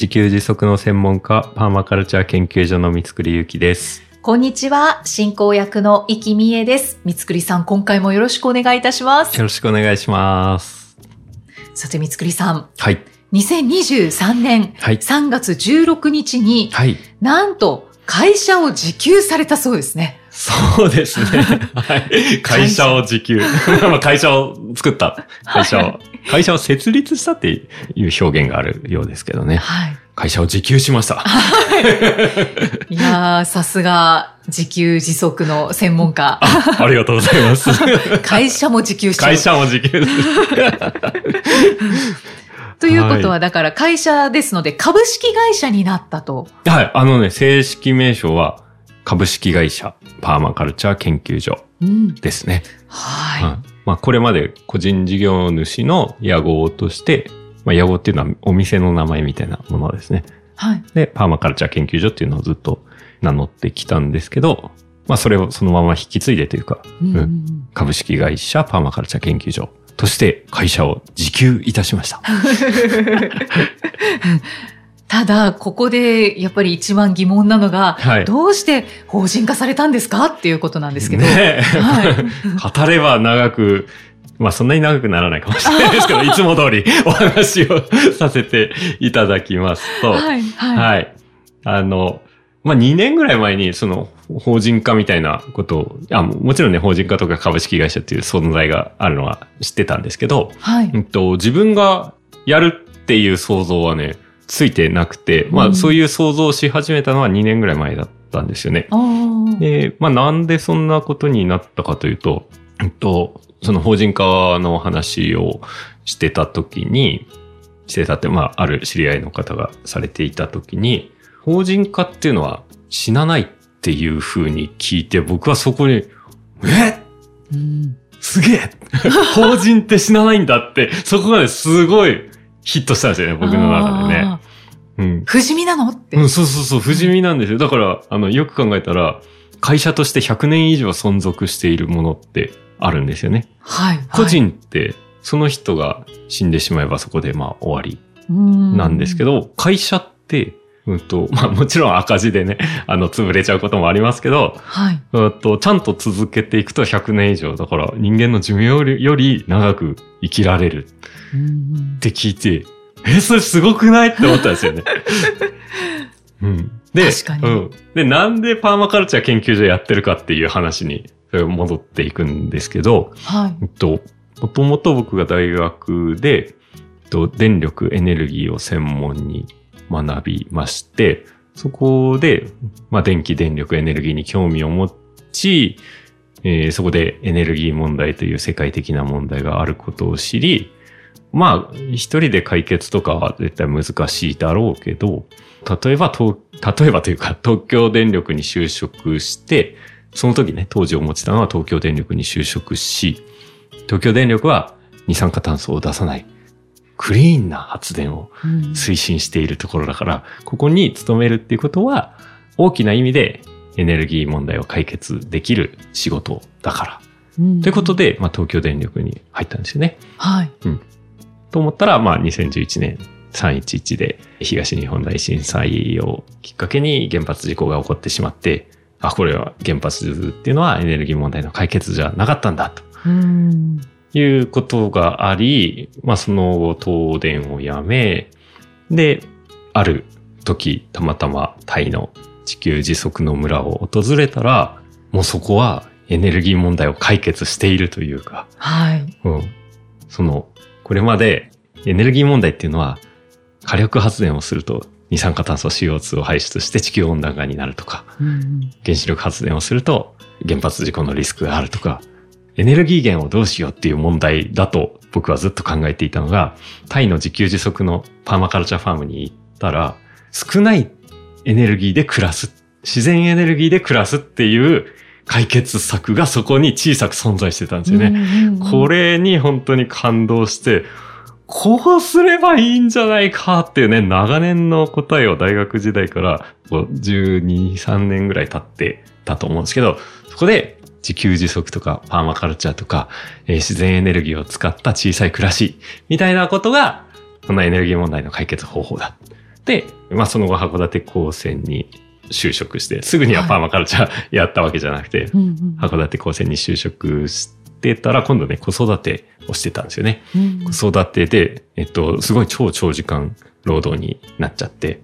自給自足の専門家、パーマカルチャー研究所の三つくりゆうきです。こんにちは、進行役の生きみえです。三つくりさん、今回もよろしくお願いいたします。よろしくお願いします。さて、三つくりさん、はい。2023年はい。3月16日に、はい。なんと会社を自給されたそうですね。そうですね。はい。会社を自給。まあ会社を作った。会社を、会社を設立したっていう表現があるようですけどね。はい。会社を自給しました。いやー、さすが自給自足の専門家。ありがとうございます。会社も自給しちゃう会社も自給。ということは、はだから会社ですので株式会社になったと。はい。あのね、正式名称は株式会社パーマカルチャー研究所うん。ですね。ははいまあ、これまで個人事業主の屋号として、まあ、屋号っていうのはお店の名前みたいなものですね。い。はい。で、パーマカルチャー研究所っていうのをずっと名乗ってきたんですけど、まあ、それをそのまま引き継いでというか、うんうん株式会社パーマカルチャー研究所として会社を自給いたしました。ただ、ここでやっぱり一番疑問なのが、はいどうして法人化されたんですかっていうことなんですけど。ねえはい。語れば長く、まあそんなに長くならないかもしれないですけど、いつも通りお話をさせていただきますと、はい。はい。はい。あの、まあ、2年ぐらい前に、その、法人化みたいなことを、あ、ももちろんね、法人化とか株式会社っていう存在があるのは知ってたんですけど、はい。うんと、自分がやるっていう想像はね、ついてなくて、まあ、うんそういう想像をし始めたのは2年ぐらい前だったんですよね。で、まあ、なんでそんなことになったかというと、うんと、その法人化の話をしてた時に、してたって、まあ、ある知り合いの方がされていた時に、法人化っていうのは死なないっていう風に聞いて、僕はそこに、えうん。すげえ！法人って死なないんだって、そこがね、すごいヒットしたんですよね、僕の中でね。あうんー。不死身なの？って。うん、そうそうそう、不死身なんですよ。だから、あの、よく考えたら、会社として100年以上存続しているものってあるんですよね。はい。個人って、その人が死んでしまえばそこでまあ終わりななんですけど、会社って、うんと、まあもちろん赤字でね、あの、潰れちゃうこともありますけど、はい。うんと、ちゃんと続けていくと100年以上。だから人間の寿命よりより長く生きられるうんって聞いて、え、それすごくない？って思ったんですよね。うん、で確かにうん。で、なんでパーマカルチャー研究所やってるかっていう話に戻っていくんですけど、はい。えっと、もともと僕が大学で、えっと、電力エネルギーを専門に学びまして、そこで、まあ、電気、電力、エネルギーに興味を持ち、えーそこでエネルギー問題という世界的な問題があることを知り、まあ、一人で解決とかは絶対難しいだろうけど、例えば、例えばというか、東京電力に就職して、その時ね、当時思ってたのは東京電力に就職し、東京電力は二酸化炭素を出さない、クリーンな発電をうん推進しているところだから、ここに勤めるっていうことは、大きな意味でエネルギー問題を解決できる仕事だから。うんということで、まあ、東京電力に入ったんですよね。はい。と思ったら、まあ、2011年311で東日本大震災をきっかけに原発事故が起こってしまって、あ、これは原発っていうのはエネルギー問題の解決じゃなかったんだとうんいうことがあり、まあ、その後東電を辞め、で、ある時、たまたまタイの地球自足の村を訪れたら、もうそこはエネルギー問題を解決しているというか、はい。うん。その、これまでエネルギー問題っていうのは、火力発電をすると二酸化炭素 CO2 を排出して地球温暖化になるとか、うん原子力発電をすると原発事故のリスクがあるとか、エネルギー源をどうしようっていう問題だと僕はずっと考えていたのが、タイの自給自足のパーマカルチャーファームに行ったら、少ないエネルギーで暮らすっ自然エネルギーで暮らすっていう解決策がそこに小さく存在してたんですよね。これに本当に感動して、こうすればいいんじゃないかっていうね、長年の答えを大学時代からこう12、3年ぐらい経ってたと思うんですけど、そこで自給自足とかパーマカルチャーとか、えー自然エネルギーを使った小さい暮らしみたいなことが、そのエネルギー問題の解決方法だ。で、まあその後函館高専に就職して、すぐにはパーマカルチャーやったわけじゃなくて、うんうん函館高専に就職してたら、今度ね、子育てをしてたんですよね。うん子育てで、えっと、すごい超長時間労働になっちゃって、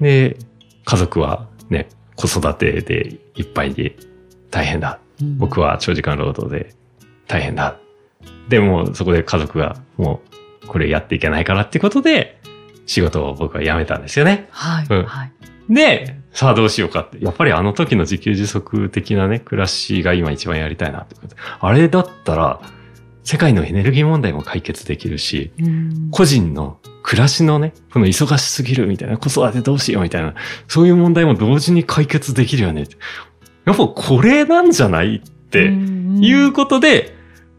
で、家族はね、子育てでいっぱいで大変だ。僕は長時間労働で大変だ。でも、そこで家族がもう、これやっていけないからってことで、仕事を僕は辞めたんですよね。はい、うんはい。で、さあどうしようかって。やっぱりあの時の自給自足的なね、暮らしが今一番やりたいなってこと。あれだったら、世界のエネルギー問題も解決できるし、うん個人の暮らしのね、この忙しすぎるみたいな、子育てどうしようみたいな、そういう問題も同時に解決できるよね。やっぱこれなんじゃないっていうことで、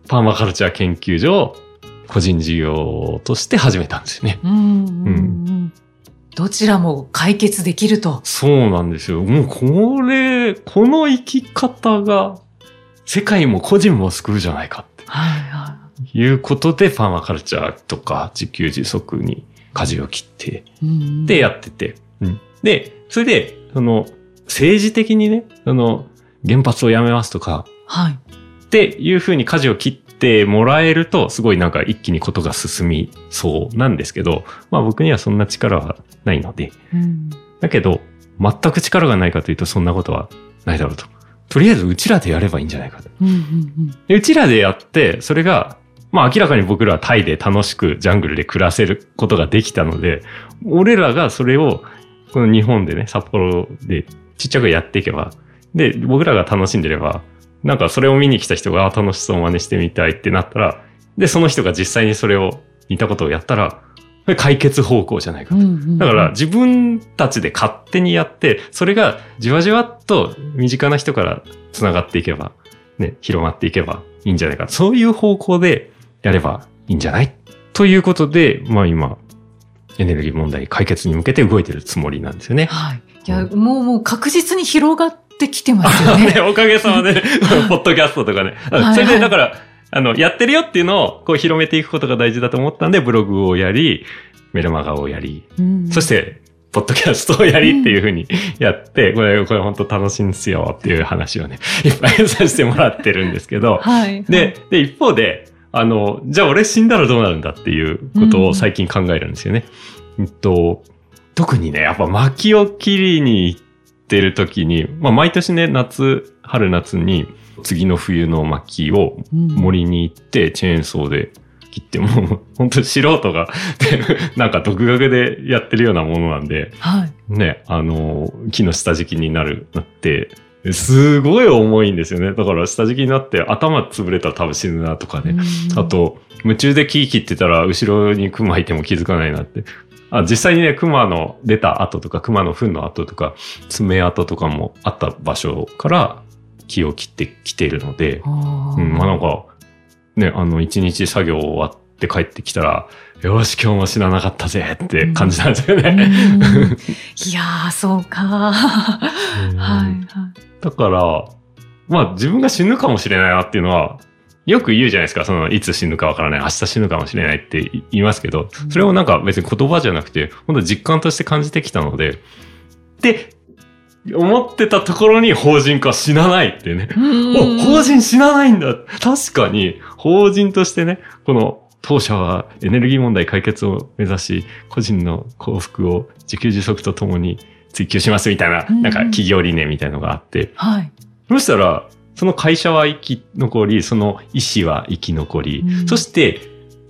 パーマカルチャー研究所を個人事業として始めたんですよね。うんうんうんどちらも解決できると。そうなんですよ。もうこれ、この生き方が世界も個人も救うじゃないかってはいはいうことで、パーマカルチャーとか自給自足に舵を切って、い。うんでやってて。うんで、それで、その、政治的にね、その、原発をやめますとか、はい。っていうふうに舵を切ってもらえると、すごいなんか一気にことが進みそうなんですけど、まあ僕にはそんな力はないので、うんだけど、全く力がないかというとそんなことはないだろうと。とりあえずうちらでやればいいんじゃないかと。うんうんでうちらでやって、それが、まあ明らかに僕らはタイで楽しくジャングルで暮らせることができたので、俺らがそれを、この日本でね、札幌でちっちゃくやっていけば、で、僕らが楽しんでれば、なんかそれを見に来た人があ楽しそう真似してみたいってなったら、で、その人が実際にそれを似たことをやったら、これ解決方向じゃないかと。うんうんだから、自分たちで勝手にやって、それがじわじわっと身近な人から繋がっていけば、ね、広まっていけばいいんじゃないか。そういう方向でやればいいんじゃない？ということで、まあ今、エネルギー問題解決に向けて動いてるつもりなんですよね。はい。いや、もうもう確実に広がってきてますよね。ね、おかげさまで、ポッドキャストとかね。はいそれで、だから、あの、やってるよっていうのを、こう広めていくことが大事だと思ったんで、ブログをやり、メルマガをやり、うんそして、ポッドキャストをやりっていうふうに やって、これ、これ本当楽しいんですよっていう話をね、いっぱいさせてもらってるんですけど、はい。で、で、一方で、あの、じゃあ俺死んだらどうなるんだっていうことを最近考えるんですよね。うんと、特にね、やっぱ薪を切りに行ってる時に、まあ毎年ね、夏、春夏に次の冬の薪をうん。森に行ってチェーンソーで切ってもう 本当に素人がで なんか独学でやってるようなものなんではい。ねあの木の下敷きになるなってすごい重いんですよね。だから下敷きになって頭潰れたら多分死ぬなとかね、うん。あ、と夢中で木切ってたら後ろにクマいても気づかないなってあ実際にね、熊の出た跡とか、熊の糞の跡とか、爪跡とかもあった場所から木を切ってきているので、うん、まあなんか、ね、あの、一日作業終わって帰ってきたら、よし、今日も死ななかったぜって感じなんですようんね。いやー、そうか。はい、はい。だから、まあ自分が死ぬかもしれないなっていうのは、よく言うじゃないですか。その、いつ死ぬかわからない。明日死ぬかもしれないって言いますけど、それをなんか別に言葉じゃなくて、本当実感として感じてきたので、で、思ってたところに法人化死なないってね。お、法人死なないんだ。確かに、法人としてね、この当社はエネルギー問題解決を目指し、個人の幸福を自給自足とともに追求しますみたいな、うんなんか企業理念みたいのがあって、はい。そしたら、その会社は生き残り、その意思は生き残り、うんそして、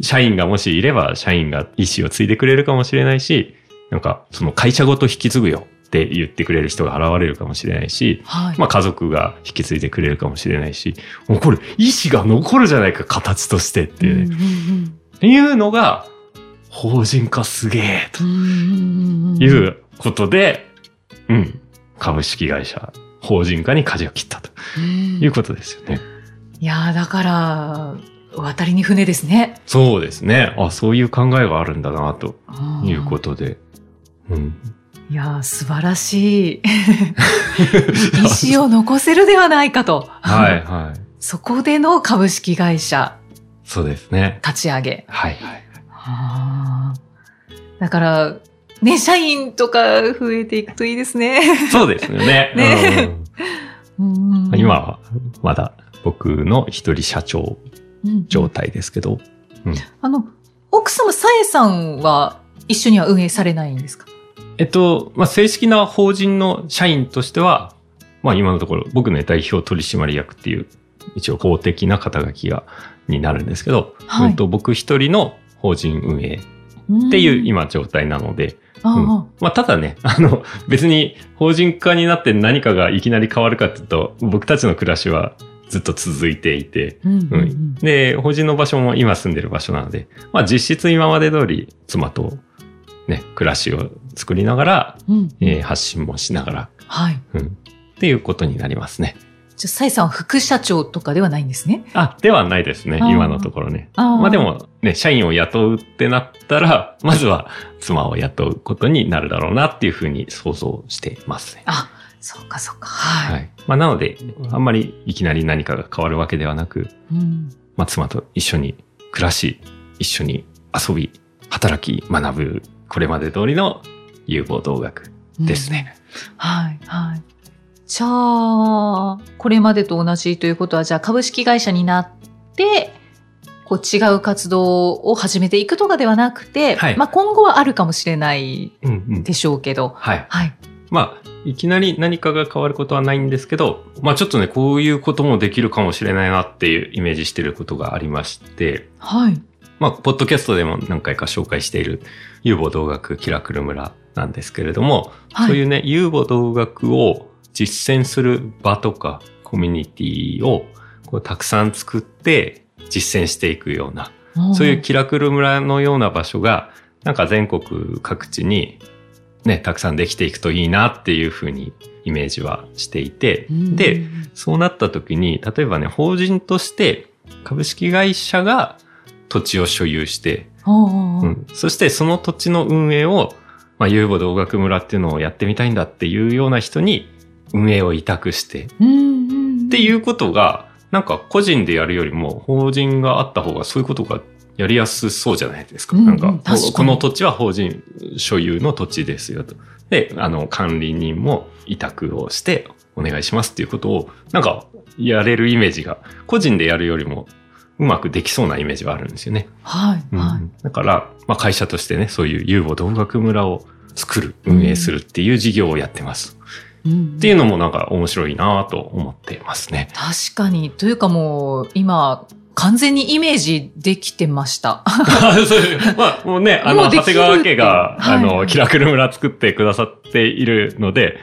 社員がもしいれば、社員が意思を継いでくれるかもしれないし、なんか、その会社ごと引き継ぐよって言ってくれる人が現れるかもしれないし、はい。まあ家族が引き継いでくれるかもしれないし、もうこれ、意思が残るじゃないか、形としてっていうね、うんうんっていうのが、法人化すげえということで、うん。株式会社、法人化に舵を切ったということですよね。いやーだから、渡りに船ですね。そうですね。あ、そういう考えがあるんだな、ということで。うん。いやー素晴らしい。意思を残せるではないかと。はい、はい。そこでの株式会社そうですね。立ち上げ。はい、はい。はあだから、ね、社員とか増えていくといいですね。そうですよね。ね。うん。今は、まだ僕の一人社長うん状態ですけど、あの、奥様、さえさんは一緒には運営されないんですか？えっと、まあ、正式な法人の社員としては、まあ、今のところ僕の代表取締役っていう、一応法的な肩書きが、になるんですけど、はい。うんと僕一人の法人運営っていう今状態なので、まあ、ただね、あの、別に法人化になって何かがいきなり変わるかっていうと、僕たちの暮らしはずっと続いていて、うんうんううん。ん、で、法人の場所も今住んでる場所なので、まあ実質今まで通り妻とね、暮らしを作りながら、うん。えー発信もしながら、はい。うん、っていうことになりますね。じゃあ、さえさんは副社長とかではないんですね？あ、ではないですね、今のところね。あーまあでもね、社員を雇うってなったら、まずは妻を雇うことになるだろうなっていうふうに想像してますね。あ、そうかそうか。はい。はい。まあなので、あんまりいきなり何かが変わるわけではなく、うんまあ妻と一緒に暮らし、一緒に遊び、働き、学ぶ、これまで通りの有望同学ですね。はい、はい。じゃあ、これまでと同じということは、じゃあ株式会社になって、こう違う活動を始めていくとかではなくて、はいまあ今後はあるかもしれないうんうん。でしょうけど、はい。はい。まあ、いきなり何かが変わることはないんですけど、まあちょっとね、こういうこともできるかもしれないなっていうイメージしてることがありまして、はい。まあ、ポッドキャストでも何回か紹介している、有望同学キラクル村なんですけれども、はい。そういうね、有望同学を実践する場とかコミュニティをこうたくさん作って実践していくような、そういうキラクル村のような場所が、なんか全国各地にね、たくさんできていくといいなっていうふうにイメージはしていて、うん、で、そうなった時に、例えばね、法人として株式会社が土地を所有して、うん、そしてその土地の運営を、まあ、遊母同学村っていうのをやってみたいんだっていうような人に運営を委託して、うんうん、っていうことが、なんか個人でやるよりも法人があった方がそういうことがやりやすそうじゃないですか。うんうんなんかこの土地は法人所有の土地ですよと。で、あの、管理人も委託をしてお願いしますっていうことを、なんかやれるイメージが、個人でやるよりもうまくできそうなイメージはあるんですよね。はい、うんはい。だから、まあ、会社としてね、そういう遊母同学村を作る、運営するっていう事業をやってます。うんっていうのもなんか面白いなと思ってますね。確かに。というかもう、今、完全にイメージできてました。まあ、もうね、あの、長谷川家が、はいあの、キラクル村作ってくださっているので、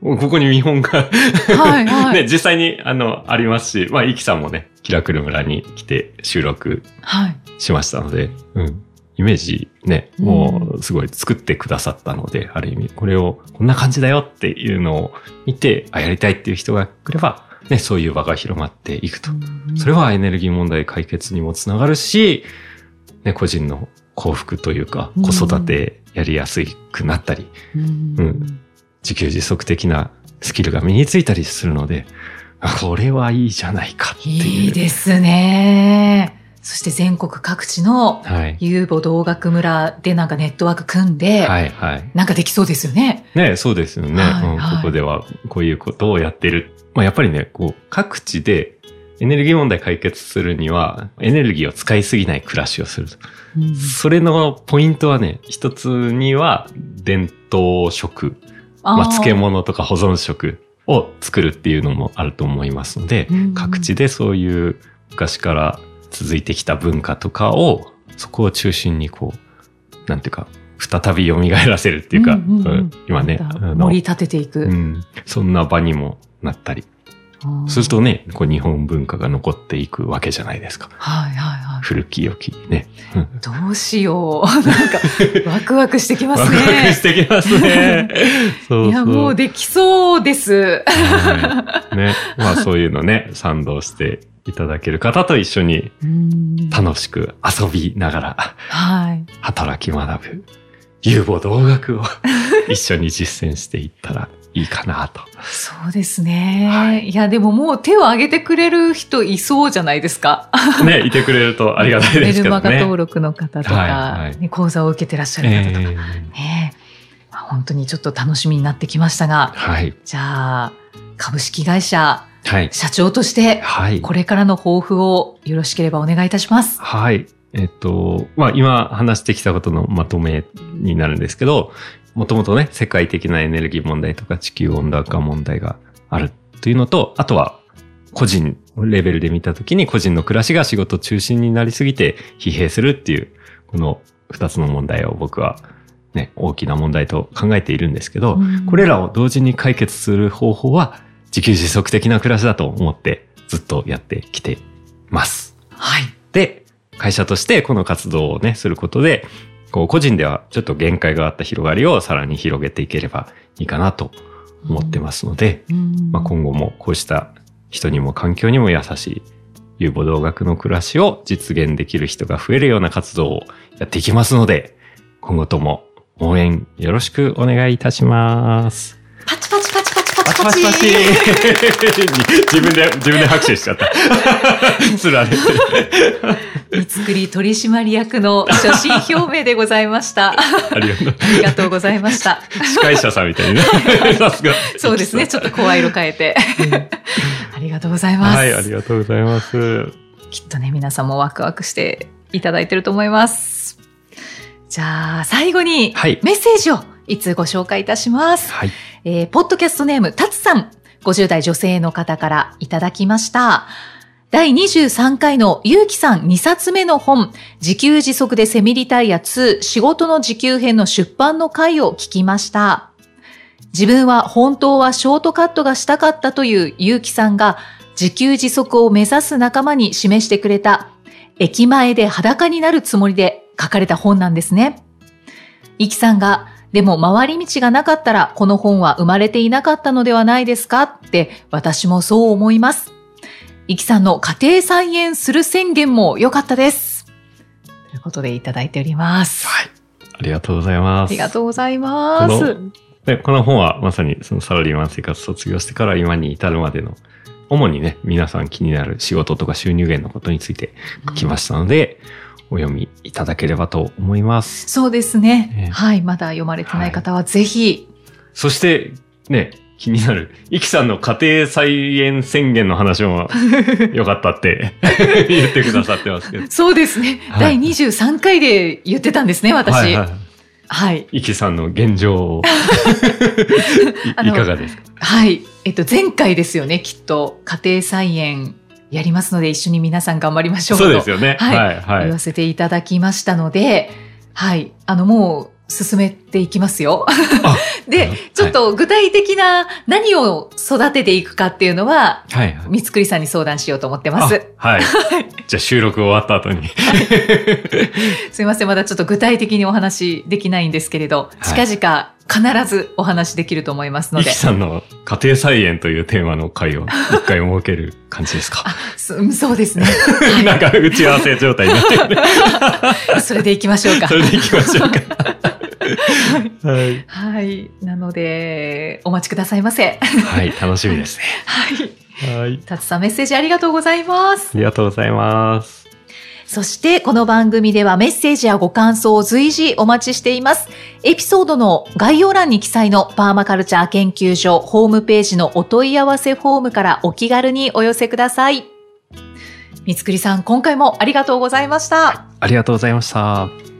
ここに見本が、はい、はい。ね、実際に、あの、ありますし、まあ、イキさんもね、キラクル村に来て収録はい。しましたので、うん。イメージね、もうすごい作ってくださったので、ある意味、これをこんな感じだよっていうのを見て、あ、やりたいっていう人が来れば、ね、そういう場が広まっていくと。それはエネルギー問題解決にもつながるし、ね、個人の幸福というか、うん子育てやりやすくなったり、うんうん自給自足的なスキルが身についたりするので、あこれはいいじゃないかっていう。いいですね。そして全国各地のはい。遊母同学村でなんかネットワーク組んで、はい、はい。なんかできそうですよね。ね、そうですよね、うんはいはいここではこういうことをやってる。まあ、やっぱりね、こう、各地でエネルギー問題解決するには、エネルギーを使いすぎない暮らしをすると。うんそれのポイントはね、一つには、伝統食、まあ、漬物とか保存食を作るっていうのもあると思いますので、うん各地でそういう昔から続いてきた文化とかを、そこを中心にこう、なんていうか、再び蘇らせるっていうか、うんうんうんうん今ね、盛り立てていく。うん、そんな場にもなったり、うんするとね、こう日本文化が残っていくわけじゃないですか。はいはいはあ古き良きね。どうしよう。なんか、ワクワクしてきますワクワクねし。てきますね。そうそう。いや、もうできそうです。はいね。まあそういうのね、賛同していただける方と一緒にうん楽しく遊びながらはい。働き学ぶ有望同学を 一緒に実践していったらいいかなと。そうですね。、はいや、でももう手を挙げてくれる人いそうじゃないですか。ね、いてくれるとありがたいですけどメルマガね。登録の方とか、はいはいね講座を受けてらっしゃるえ方とか、ーねまあ本当にちょっと楽しみになってきましたが、はい。じゃあ、株式会社はい。社長として、はい。これからの抱負をよろしければお願いいたします。はい。えっと、まあ今話してきたことのまとめになるんですけど、もともとね、世界的なエネルギー問題とか地球温暖化問題があるというのと、あとは個人レベルで見たときに個人の暮らしが仕事中心になりすぎて疲弊するっていう、この二つの問題を僕はね、大きな問題と考えているんですけど、うんこれらを同時に解決する方法は自給自足的な暮らしだと思ってずっとやってきてます。はい。で、会社としてこの活動をね、することで、こう個人ではちょっと限界があった広がりをさらに広げていければいいかなと思ってますので、うんまあ、今後もこうした人にも環境にも優しい有望同学の暮らしを実現できる人が増えるような活動をやっていきますので、今後とも応援よろしくお願いいたします。パチパチパチパチパパチ自分で、自分で拍手しちゃった。つられてる。三つくり取締役の初心表明でございました。あありがとう。りがとうございました。司会者さんみたいにね。さすが。そうですね。ちょっと声色変えて。ありがとうございます。はい、ありがとうございます。きっとね、皆さんもワクワクしていただいてると思います。じゃあ、最後にはい。メッセージをいつご紹介いたします。はい。えーポッドキャストネーム、たつさん、50代女性の方からいただきました。第23回のゆうきさん2冊目の本、自給自足でセミリタイヤ2仕事の時給編の出版の回を聞きました。自分は本当はショートカットがしたかったというゆうきさんが自給自足を目指す仲間に示してくれた駅前で裸になるつもりで書かれた本なんですね。イキさんがでも回り道がなかったらこの本は生まれていなかったのではないですかって私もそう思います。イキさんの家庭菜園する宣言も良かったです。ということでいただいております。はい。ありがとうございます。ありがとうございます。このでこの本はまさにそのサラリーマン生活卒業してから今に至るまでの、主にね、皆さん気になる仕事とか収入源のことについて書きましたので、お読みいただければと思います。そうですね。ねはい。まだ読まれてない方はぜひ。そして、ね、気になる、イキさんの家庭菜園宣言の話も よかったって 言ってくださってますけど。そうですね。はい第23回で言ってたんですね、私。はいい。ははい。イキさんの現状を いかがですか？はい。えっと、前回ですよね、きっと。家庭菜園やりますので、一緒に皆さん頑張りましょうと。そうですよね。はいはい。はい言わせていただきましたので、はい。あの、もう、進めていきますよ。ではい、ちょっと具体的な何を育てていくかっていうのは、はい。はい。三つくりさんに相談しようと思ってます。あはい。じゃあ収録終わった後に。すいません、まだちょっと具体的にお話できないんですけれど、はい近々必ずお話できると思いますので。さんの家庭菜園というテーマの回を一回設ける感じですか？そそうですね。なんか打ち合わせ状態になってるね。それでいきましょうかそ。れでいきましょうか。はい。はい。なので、お待ちくださいませ。はい、楽しみですね。はい。はい。たつさんメッセージありがとうございます。ありがとうございます。そして、この番組ではメッセージやご感想を随時お待ちしています。エピソードの概要欄に記載のパーマカルチャー研究所ホームページのお問い合わせフォームからお気軽にお寄せください。三つくりさん、今回もありがとうございました。ありがとうございました。